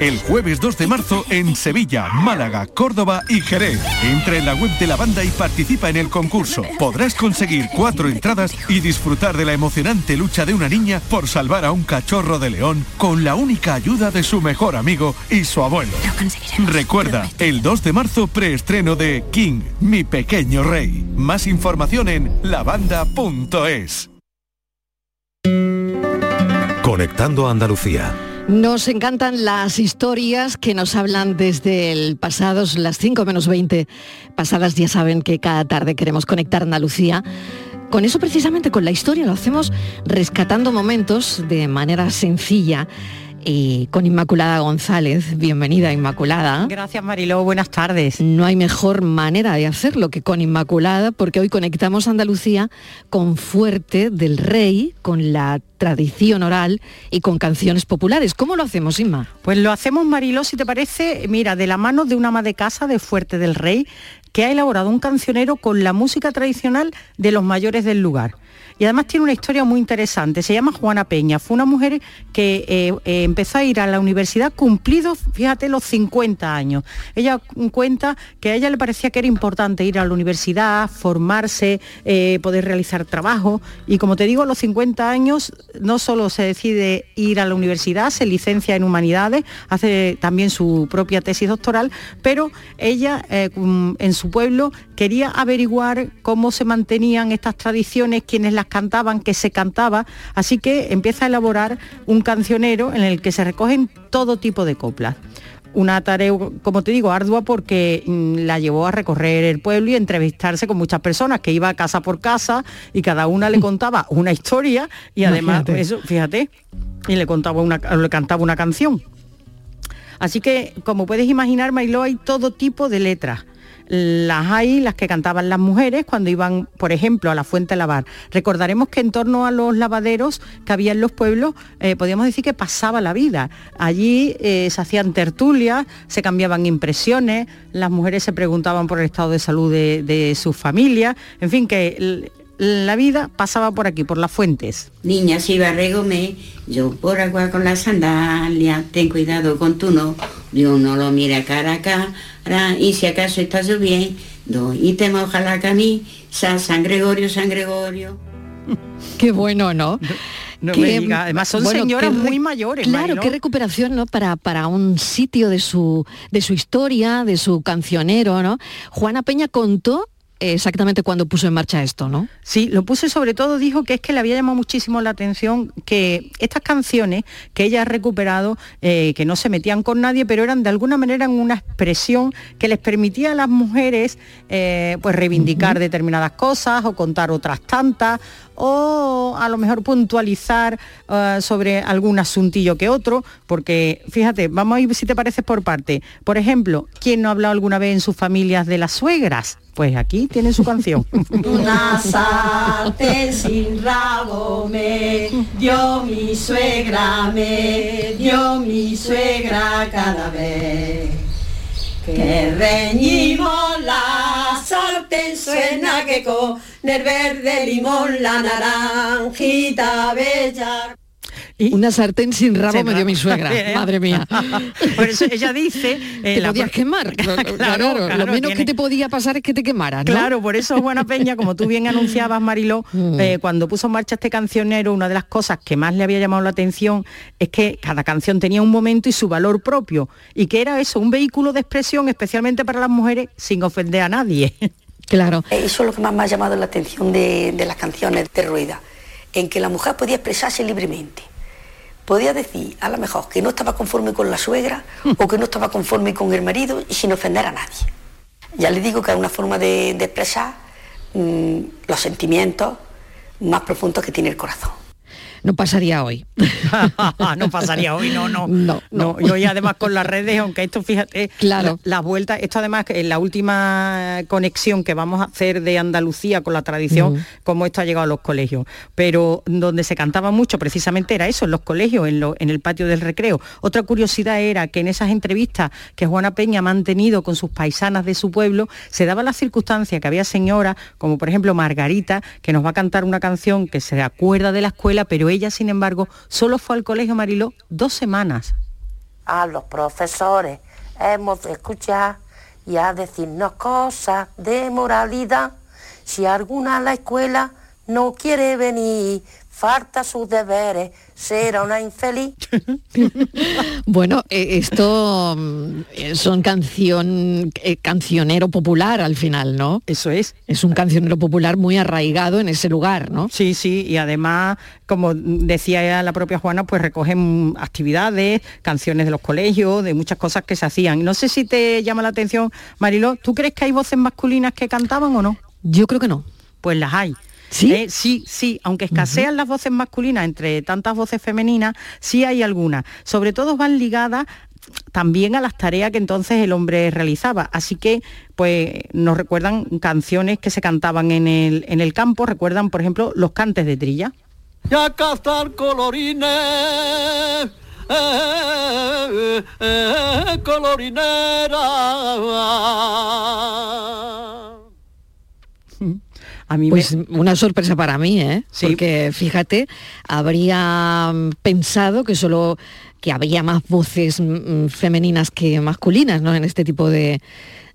El jueves 2 de marzo en Sevilla, Málaga, Córdoba y Jerez. Entra en la web de la banda y participa en el concurso. Podrás conseguir cuatro entradas y disfrutar de la emocionante lucha de una niña por salvar a un cachorro de león con la única ayuda de su mejor amigo y su abuelo. Recuerda, el 2 de marzo preestreno de King, Mi Pequeño Rey. Más información en lavanda.es. Conectando a Andalucía. Nos encantan las historias que nos hablan desde el pasado, las 5 menos 20 pasadas, ya saben que cada tarde queremos conectar Andalucía. Con eso precisamente, con la historia, lo hacemos rescatando momentos de manera sencilla y con Inmaculada González. Bienvenida, Inmaculada. Gracias, Mariló. Buenas tardes. No hay mejor manera de hacerlo que con Inmaculada, porque hoy conectamos Andalucía con Fuerte del Rey, con la tradición oral y con canciones populares. ¿Cómo lo hacemos, Inma? Pues lo hacemos, Mariló, si te parece, mira, de la mano de una ama de casa de Fuerte del Rey, que ha elaborado un cancionero con la música tradicional de los mayores del lugar. Y además tiene una historia muy interesante. Se llama Juana Peña. Fue una mujer que eh, eh, empezó a ir a la universidad cumplidos, fíjate, los 50 años. Ella cuenta que a ella le parecía que era importante ir a la universidad, formarse, eh, poder realizar trabajo y como te digo, a los 50 años no solo se decide ir a la universidad, se licencia en humanidades, hace también su propia tesis doctoral, pero ella mm, en su pueblo quería averiguar cómo se mantenían estas tradiciones, quiénes las cantaban, qué se cantaba, así que empieza a elaborar un cancionero en el que se recogen todo tipo de coplas una tarea, como te digo, ardua porque mm, la llevó a recorrer el pueblo y entrevistarse con muchas personas, que iba casa por casa y cada una le contaba una historia y además Imagínate. eso, fíjate, y le contaba una, le cantaba una canción. Así que, como puedes imaginar, Mailó, hay todo tipo de letras. Las hay, las que cantaban las mujeres cuando iban, por ejemplo, a la fuente a lavar. Recordaremos que en torno a los lavaderos que había en los pueblos, eh, podíamos decir que pasaba la vida. Allí eh, se hacían tertulias, se cambiaban impresiones, las mujeres se preguntaban por el estado de salud de, sus familias, en fin, que la vida pasaba por aquí, por las fuentes. Niña, si va a regome, yo por agua con la sandalia, ten cuidado con tu no, Dios no lo mira cara a cara, y si acaso estás lloviendo y te moja la camisa, San Gregorio, San Gregorio. Qué bueno, ¿no? No me diga, además son bueno, señoras muy mayores. Claro, Mariló. qué recuperación, ¿no? Para, para un sitio de su, de su historia, de su cancionero, ¿no? Juana Peña contó exactamente cuando puso en marcha esto, ¿no? Sí, lo puse sobre todo, dijo que es que le había llamado muchísimo la atención que estas canciones que ella ha recuperado, eh, que no se metían con nadie, pero eran de alguna manera una expresión que les permitía a las mujeres eh, pues reivindicar determinadas cosas o contar otras tantas o a lo mejor puntualizar eh, sobre algún asuntillo que otro, porque fíjate, vamos a ir si te parece por parte. Por ejemplo, ¿quién no ha hablado alguna vez en sus familias de las suegras? Pues aquí tienen su canción. Una sartén sin rabo me dio mi suegra, me dio mi suegra cada vez. Que reñimos la sartén suena que con el verde limón la naranjita bella. Una sartén sin rabo Sin me dio rabo. mi suegra, madre mía. Por eso ella dice... eh, te la podías quemar, claro, Claro, lo menos que te podía pasar es que te quemaras, ¿no? Claro, por eso Juana Peña, como tú bien anunciabas, Mariló, Mm. eh, cuando puso en marcha este cancionero, una de las cosas que más le había llamado la atención es que cada canción tenía un momento y su valor propio, y que era eso, un vehículo de expresión especialmente para las mujeres sin ofender a nadie. Claro. Eso es lo que más me ha llamado la atención de, de las canciones de Rueda, en que la mujer podía expresarse libremente. Podía decir, a lo mejor, que no estaba conforme con la suegra o que no estaba conforme con el marido y sin ofender a nadie. Ya le digo que es una forma de, de expresar mm, los sentimientos más profundos que tiene el corazón. No pasaría hoy. no pasaría hoy, no, no. No, No, y hoy además con las redes, aunque esto, fíjate, Claro. la, la vuelta, esto además en la última conexión que vamos a hacer de Andalucía con la tradición, Ujú. cómo esto ha llegado a los colegios. Pero donde se cantaba mucho precisamente era eso, en los colegios, en, lo- en el patio del recreo. Otra curiosidad era que en esas entrevistas que Juana Peña ha mantenido con sus paisanas de su pueblo, se daba la circunstancia que había señoras, como por ejemplo Margarita, que nos va a cantar una canción que se acuerda de la escuela, pero ella, sin embargo, solo fue al colegio Mariló dos semanas. A los profesores hemos de escuchar y a decirnos cosas de moralidad. Si alguna a la escuela no quiere venir, falta sus deberes, será una infeliz. Bueno, eh, esto mm, eh, son canción, eh, cancionero popular al final, ¿no? Eso es. Es un cancionero popular muy arraigado en ese lugar, ¿no? Sí, sí, y además, como decía la propia Juana, pues recogen actividades, canciones de los colegios, de muchas cosas que se hacían. No sé si te llama la atención, Mariló, ¿tú crees que hay voces masculinas que cantaban o no? Yo creo que no. Pues las hay. ¿Sí? Eh, sí, sí, aunque escasean las voces masculinas entre tantas voces femeninas, sí hay algunas. Sobre todo van ligadas también a las tareas que entonces el hombre realizaba. Así que, pues, nos recuerdan canciones que se cantaban en el, en el campo, recuerdan, por ejemplo, los cantes de trilla. Y a cazar colorines, eh, eh, eh, colorinera. A mí Pues me... una sorpresa para mí, ¿eh? Porque fíjate, habría mm, pensado que solo que había más voces mm, femeninas que masculinas, ¿no? En este tipo de,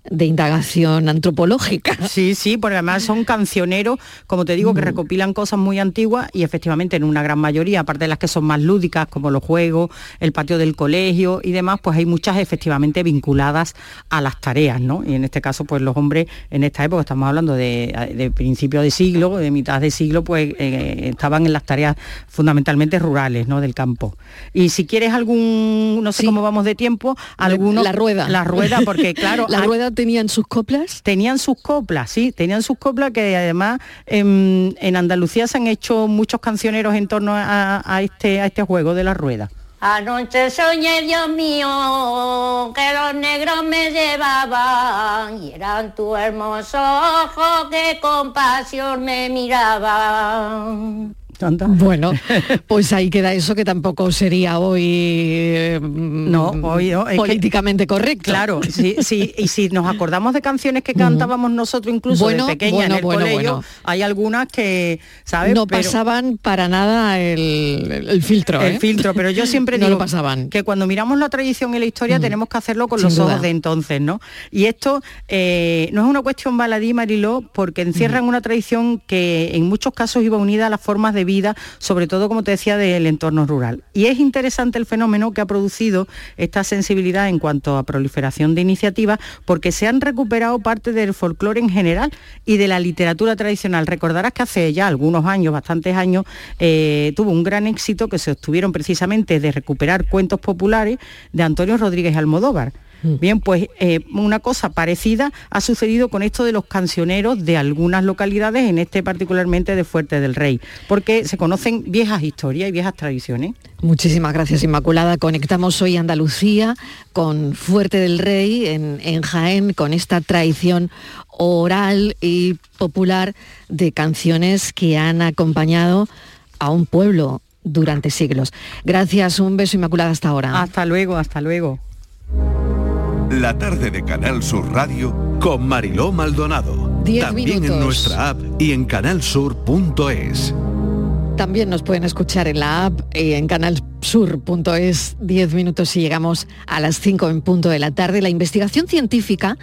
de indagación antropológica. Sí, sí, porque además son cancioneros, como te digo, que Mm. recopilan cosas muy antiguas y efectivamente en una gran mayoría, aparte de las que son más lúdicas, como los juegos, el patio del colegio y demás, pues hay muchas efectivamente vinculadas a las tareas, ¿no? Y en este caso, pues los hombres en esta época, estamos hablando de, de principio de siglo, de mitad de siglo, pues eh, estaban en las tareas fundamentalmente rurales, ¿no? Del campo. Y si quieres algún, no sé cómo vamos de tiempo, algunos... La rueda. La rueda, porque claro... ¿La hay- tenían sus coplas? Tenían sus coplas, sí, tenían sus coplas que además en, en Andalucía se han hecho muchos cancioneros en torno a, a este, a este juego de la rueda. Anoche soñé, Dios mío, que los negros me llevaban y eran tus hermosos ojos que con pasión me miraban. Bueno, pues ahí queda eso que tampoco sería hoy eh, No, hoy que- políticamente correcto. Claro, sí, sí, y si nos acordamos de canciones que cantábamos nosotros incluso Bueno, de pequeña bueno, en el bueno, colegio, hay algunas que, ¿sabes? No Pero- pasaban para nada el, el- el filtro. el ¿eh? filtro, pero yo siempre no digo lo pasaban. que cuando miramos la tradición y la historia tenemos que hacerlo con Sin los duda. ojos de entonces, ¿no? Y esto eh, no es una cuestión baladí, Mariló, porque encierran una tradición que en muchos casos iba unida a las formas de sobre todo, como te decía, del entorno rural. Y es interesante el fenómeno que ha producido esta sensibilidad en cuanto a proliferación de iniciativas, porque se han recuperado parte del folclore en general y de la literatura tradicional. Recordarás que hace ya algunos años, bastantes años, eh, tuvo un gran éxito que se obtuvieron precisamente de recuperar cuentos populares de Antonio Rodríguez Almodóvar. Bien, pues eh, una cosa parecida ha sucedido con esto de los cancioneros de algunas localidades, en este particularmente de Fuerte del Rey, porque se conocen viejas historias y viejas tradiciones. Muchísimas gracias, Inmaculada. Conectamos hoy Andalucía con Fuerte del Rey en, en Jaén, con esta tradición oral y popular de canciones que han acompañado a un pueblo durante siglos. Gracias, un beso, Inmaculada, hasta ahora. Hasta luego, hasta luego. La tarde de Canal Sur Radio con Mariló Maldonado. Diez También minutos. en nuestra app y en canalsur.es. También nos pueden escuchar en la app y en canalsur.es 10 minutos y llegamos a las 5 en punto de la tarde. La investigación científica,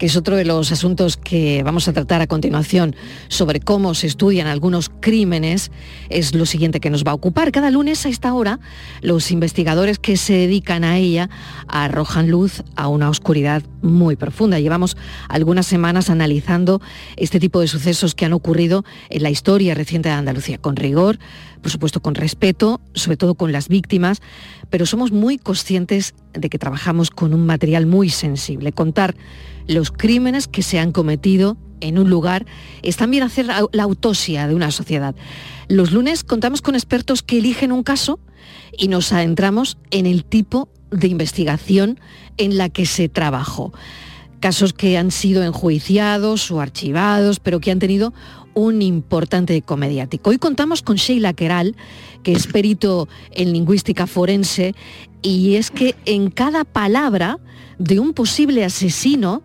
que es otro de los asuntos que vamos a tratar a continuación sobre cómo se estudian algunos crímenes, es lo siguiente que nos va a ocupar. Cada lunes a esta hora, los investigadores que se dedican a ella arrojan luz a una oscuridad muy profunda. Llevamos algunas semanas analizando este tipo de sucesos que han ocurrido en la historia reciente de Andalucía, con rigor, por supuesto con respeto, sobre todo con las víctimas, pero somos muy conscientes de que trabajamos con un material muy sensible. Contar los crímenes que se han cometido en un lugar es también hacer la autopsia de una sociedad. Los lunes contamos con expertos que eligen un caso y nos adentramos en el tipo de investigación en la que se trabajó. Casos que han sido enjuiciados o archivados, pero que han tenido un importante eco mediático. Hoy contamos con Sheila Keral, que es perito en lingüística forense, y es que en cada palabra de un posible asesino,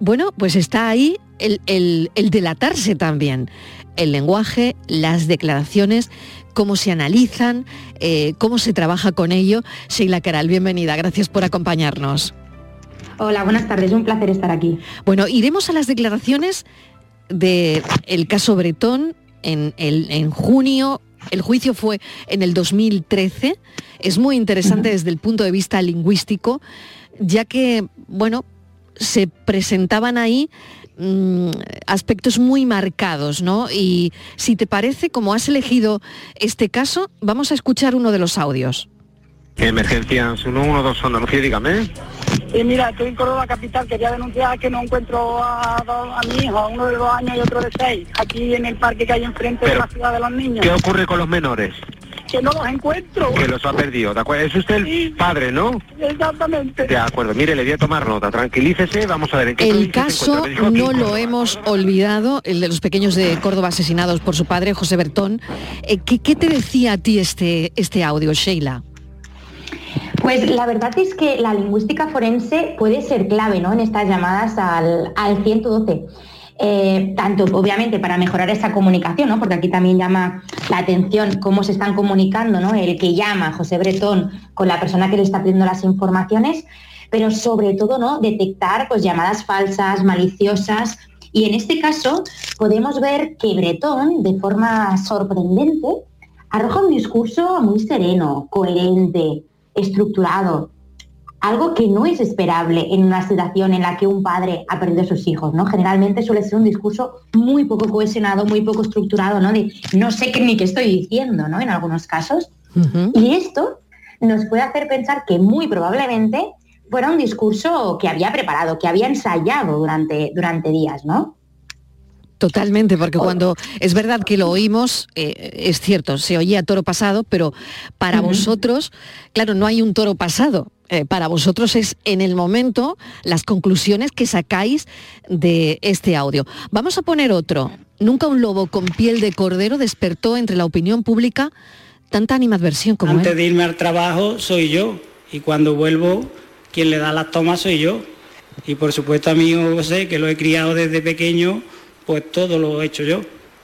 bueno, pues está ahí el, el- el delatarse también. El lenguaje, las declaraciones, cómo se analizan, eh, cómo se trabaja con ello. Sheila Keral, bienvenida, gracias por acompañarnos. Hola, buenas tardes, un placer estar aquí. Bueno, iremos a las declaraciones del caso Bretón en, el- en junio. El juicio fue en el 2013. Es muy interesante desde el punto de vista lingüístico, ya que, bueno, se presentaban ahí mm, aspectos muy marcados, ¿no? Y si te parece, como has elegido este caso, vamos a escuchar uno de los audios. Emergencia 112 Andalucía, dígame. Y mira, estoy en Córdoba Capital, quería denunciar que no encuentro a, dos- a mi hijo, uno de dos años y otro de seis, aquí en el parque que hay enfrente de la ciudad de los niños. ¿Qué ocurre con los menores? Que no los encuentro. Que los ha perdido, ¿de acuerdo? Es usted el padre, ¿no? Exactamente. De acuerdo, mire, le voy a tomar nota, tranquilícese, vamos a ver en qué El caso dijo no lo hemos olvidado, el de los pequeños de Córdoba asesinados por su padre, José Bertón. Eh, ¿qué, qué te decía a ti este, este audio, Sheila? Pues la verdad es que la lingüística forense puede ser clave ¿no? en estas llamadas al, al 112. eh, tanto obviamente para mejorar esa comunicación, ¿no? porque aquí también llama la atención cómo se están comunicando, ¿no? el que llama José Bretón con la persona que le está pidiendo las informaciones, pero sobre todo ¿no? detectar pues, llamadas falsas, maliciosas. Y en este caso podemos ver que Bretón, de forma sorprendente, arroja un discurso muy sereno, coherente, estructurado, algo que no es esperable en una situación en la que un padre ha perdido a sus hijos, ¿no? Generalmente suele ser un discurso muy poco cohesionado, muy poco estructurado, ¿no? De no sé qué ni qué estoy diciendo, ¿no? En algunos casos. Y esto nos puede hacer pensar que muy probablemente fuera un discurso que había preparado, que había ensayado durante, durante días, ¿no? Totalmente, porque cuando es verdad que lo oímos, eh, es cierto, se oía toro pasado, pero para vosotros, claro, no hay un toro pasado. Eh, para vosotros es en el momento las conclusiones que sacáis de este audio. Vamos a poner otro. Nunca un lobo con piel de cordero despertó entre la opinión pública tanta animadversión como Antes él. de irme al trabajo soy yo y cuando vuelvo quien le da las tomas soy yo. Y por supuesto a mi José, que lo he criado desde pequeño, pues todo lo he hecho yo.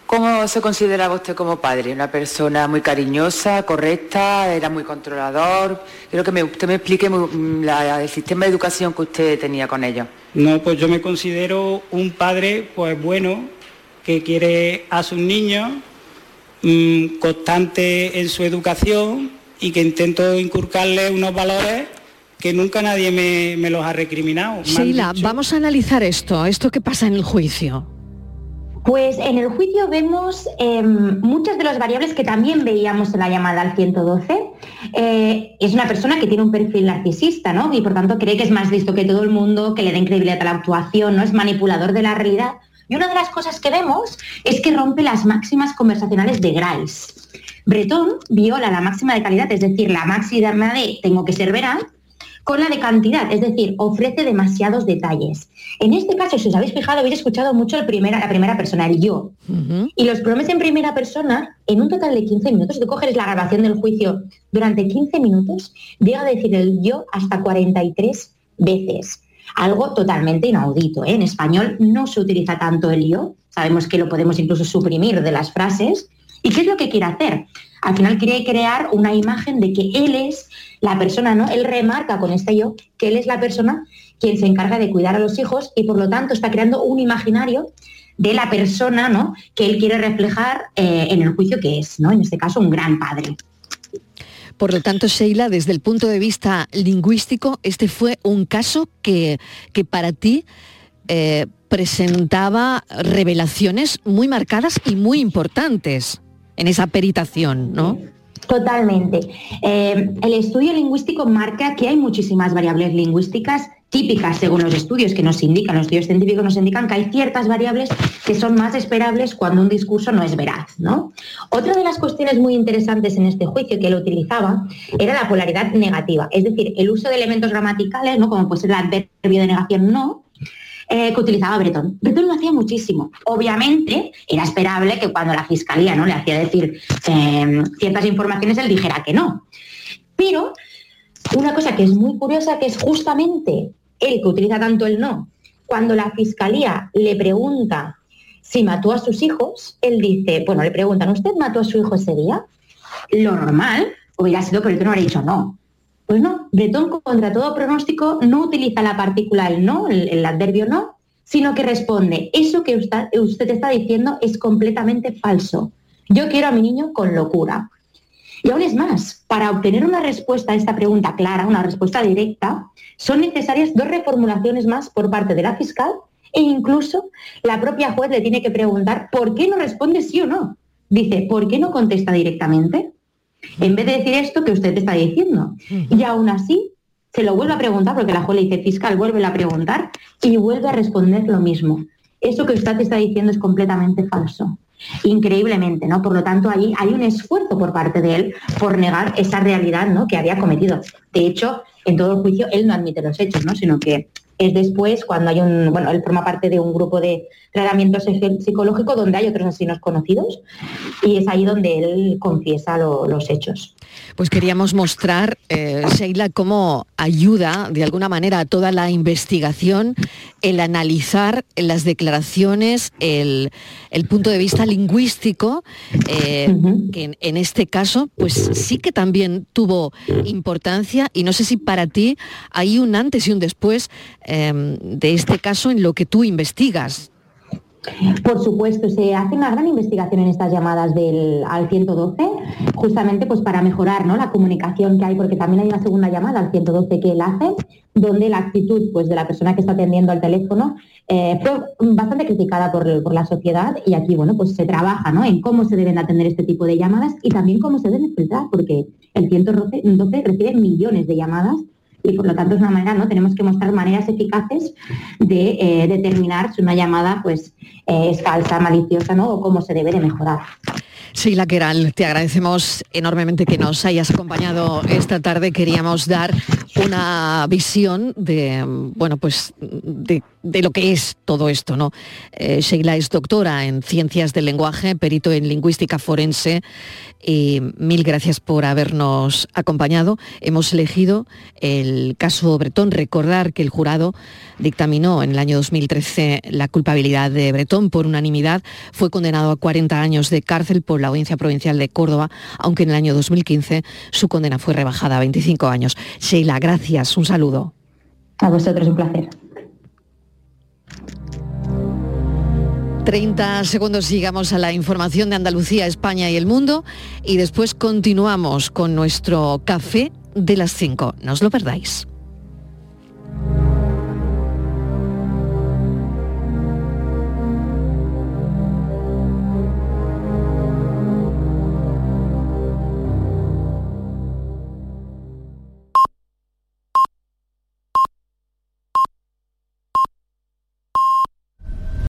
¿Cómo se consideraba usted como padre? ¿Una persona muy cariñosa, correcta, era muy controlador? Quiero que me- usted me explique muy- mm, la- el sistema de educación que usted tenía con ellos. No, pues yo me considero un padre pues bueno, que quiere a sus niños, mm, constante en su educación y que intento inculcarle unos valores que nunca nadie me, me los ha recriminado. Sheila, vamos a analizar esto, esto que pasa en el juicio. Pues en el juicio vemos eh, muchas de las variables que también veíamos en la llamada al 112. Eh, es una persona que tiene un perfil narcisista, ¿no? Y por tanto cree que es más listo que todo el mundo, que le da incredibilidad a la actuación, ¿no? Es manipulador de la realidad. Y una de las cosas que vemos es que rompe las máximas conversacionales de Grice. Bretón viola la máxima de calidad, es decir, la máxima de tengo que ser veraz, con la de cantidad, es decir, ofrece demasiados detalles. En este caso, si os habéis fijado, habéis escuchado mucho el primera, la primera persona, el yo. Y los pronombres en primera persona, en un total de 15 minutos, si tú coges la grabación del juicio durante 15 minutos, llega a decir el yo hasta 43 veces. Algo totalmente inaudito. ¿eh? En español no se utiliza tanto el yo, sabemos que lo podemos incluso suprimir de las frases. ¿Y qué es lo que quiere hacer? Al final quiere crear una imagen de que él es la persona, ¿no? Él remarca con este yo que él es la persona quien se encarga de cuidar a los hijos y por lo tanto está creando un imaginario de la persona, ¿no? Que él quiere reflejar eh, en el juicio que es, ¿no? En este caso, un gran padre. Por lo tanto, Sheila, desde el punto de vista lingüístico, este fue un caso que, que para ti eh, presentaba revelaciones muy marcadas y muy importantes en esa peritación, ¿no? Totalmente. Eh, el estudio lingüístico marca que hay muchísimas variables lingüísticas típicas según los estudios que nos indican, los estudios científicos nos indican que hay ciertas variables que son más esperables cuando un discurso no es veraz. ¿no? Otra de las cuestiones muy interesantes en este juicio que él utilizaba era la polaridad negativa, es decir, el uso de elementos gramaticales, ¿no? como puede ser el adverbio de negación no, eh, que utilizaba Bretón. Bretón lo hacía muchísimo. Obviamente era esperable que cuando la fiscalía no le hacía decir eh, ciertas informaciones él dijera que no. Pero una cosa que es muy curiosa que es justamente él que utiliza tanto el no, cuando la fiscalía le pregunta si mató a sus hijos, él dice, bueno, le preguntan, ¿usted mató a su hijo ese día? Lo normal hubiera sido que Bretón hubiera dicho no. Pues no, Bretón contra todo pronóstico no utiliza la partícula el no, el, adverbio no, sino que responde, eso que usted, usted está diciendo es completamente falso. Yo quiero a mi niño con locura. Y aún es más, para obtener una respuesta a esta pregunta clara, una respuesta directa, son necesarias dos reformulaciones más por parte de la fiscal e incluso la propia juez le tiene que preguntar por qué no responde sí o no. Dice, ¿por qué no contesta directamente? En vez de decir esto que usted está diciendo. Y aún así, se lo vuelve a preguntar, porque la juez le dice, fiscal, vuelve a preguntar y vuelve a responder lo mismo. Eso que usted está diciendo es completamente falso. Increíblemente, ¿no? Por lo tanto, ahí hay un esfuerzo por parte de él por negar esa realidad ¿no? que había cometido. De hecho, en todo el juicio él no admite los hechos, ¿no? Sino que es después cuando hay un, bueno, él forma parte de un grupo de tratamiento psi- psicológico donde hay otros asesinos conocidos y es ahí donde él confiesa lo- los hechos. Pues queríamos mostrar, eh, Sheila, cómo ayuda de alguna manera a toda la investigación el analizar las declaraciones, el, el punto de vista lingüístico, eh, que en, en este caso, pues sí que también tuvo importancia y no sé si para ti hay un antes y un después eh, de este caso en lo que tú investigas. Por supuesto, se hace una gran investigación en estas llamadas del al 112, justamente pues para mejorar ¿no? la comunicación que hay, porque también hay una segunda llamada al 112 que él hace, donde la actitud pues, de la persona que está atendiendo al teléfono eh, fue bastante criticada por, por la sociedad y aquí bueno, pues se trabaja ¿no? en cómo se deben atender este tipo de llamadas y también cómo se deben filtrar, porque el 112 recibe millones de llamadas y por lo tanto es una manera, ¿no? Tenemos que mostrar maneras eficaces de eh, determinar si una llamada pues eh, es falsa, maliciosa, ¿no? O cómo se debe de mejorar. Sheila Queral, te agradecemos enormemente que nos hayas acompañado esta tarde. Queríamos dar una visión de, bueno, pues de, de lo que es todo esto, ¿no? Eh, Sheila es doctora en ciencias del lenguaje, perito en lingüística forense y mil gracias por habernos acompañado. Hemos elegido el caso Bretón. Recordar que el jurado dictaminó en el año 2013 la culpabilidad de Bretón por unanimidad. Fue condenado a 40 años de cárcel por la Audiencia Provincial de Córdoba, aunque en el año 2015 su condena fue rebajada a 25 años. Sheila, gracias. Un saludo. A vosotros un placer. 30 segundos llegamos a la información de Andalucía, España y el mundo y después continuamos con nuestro café de las 5. No os lo perdáis.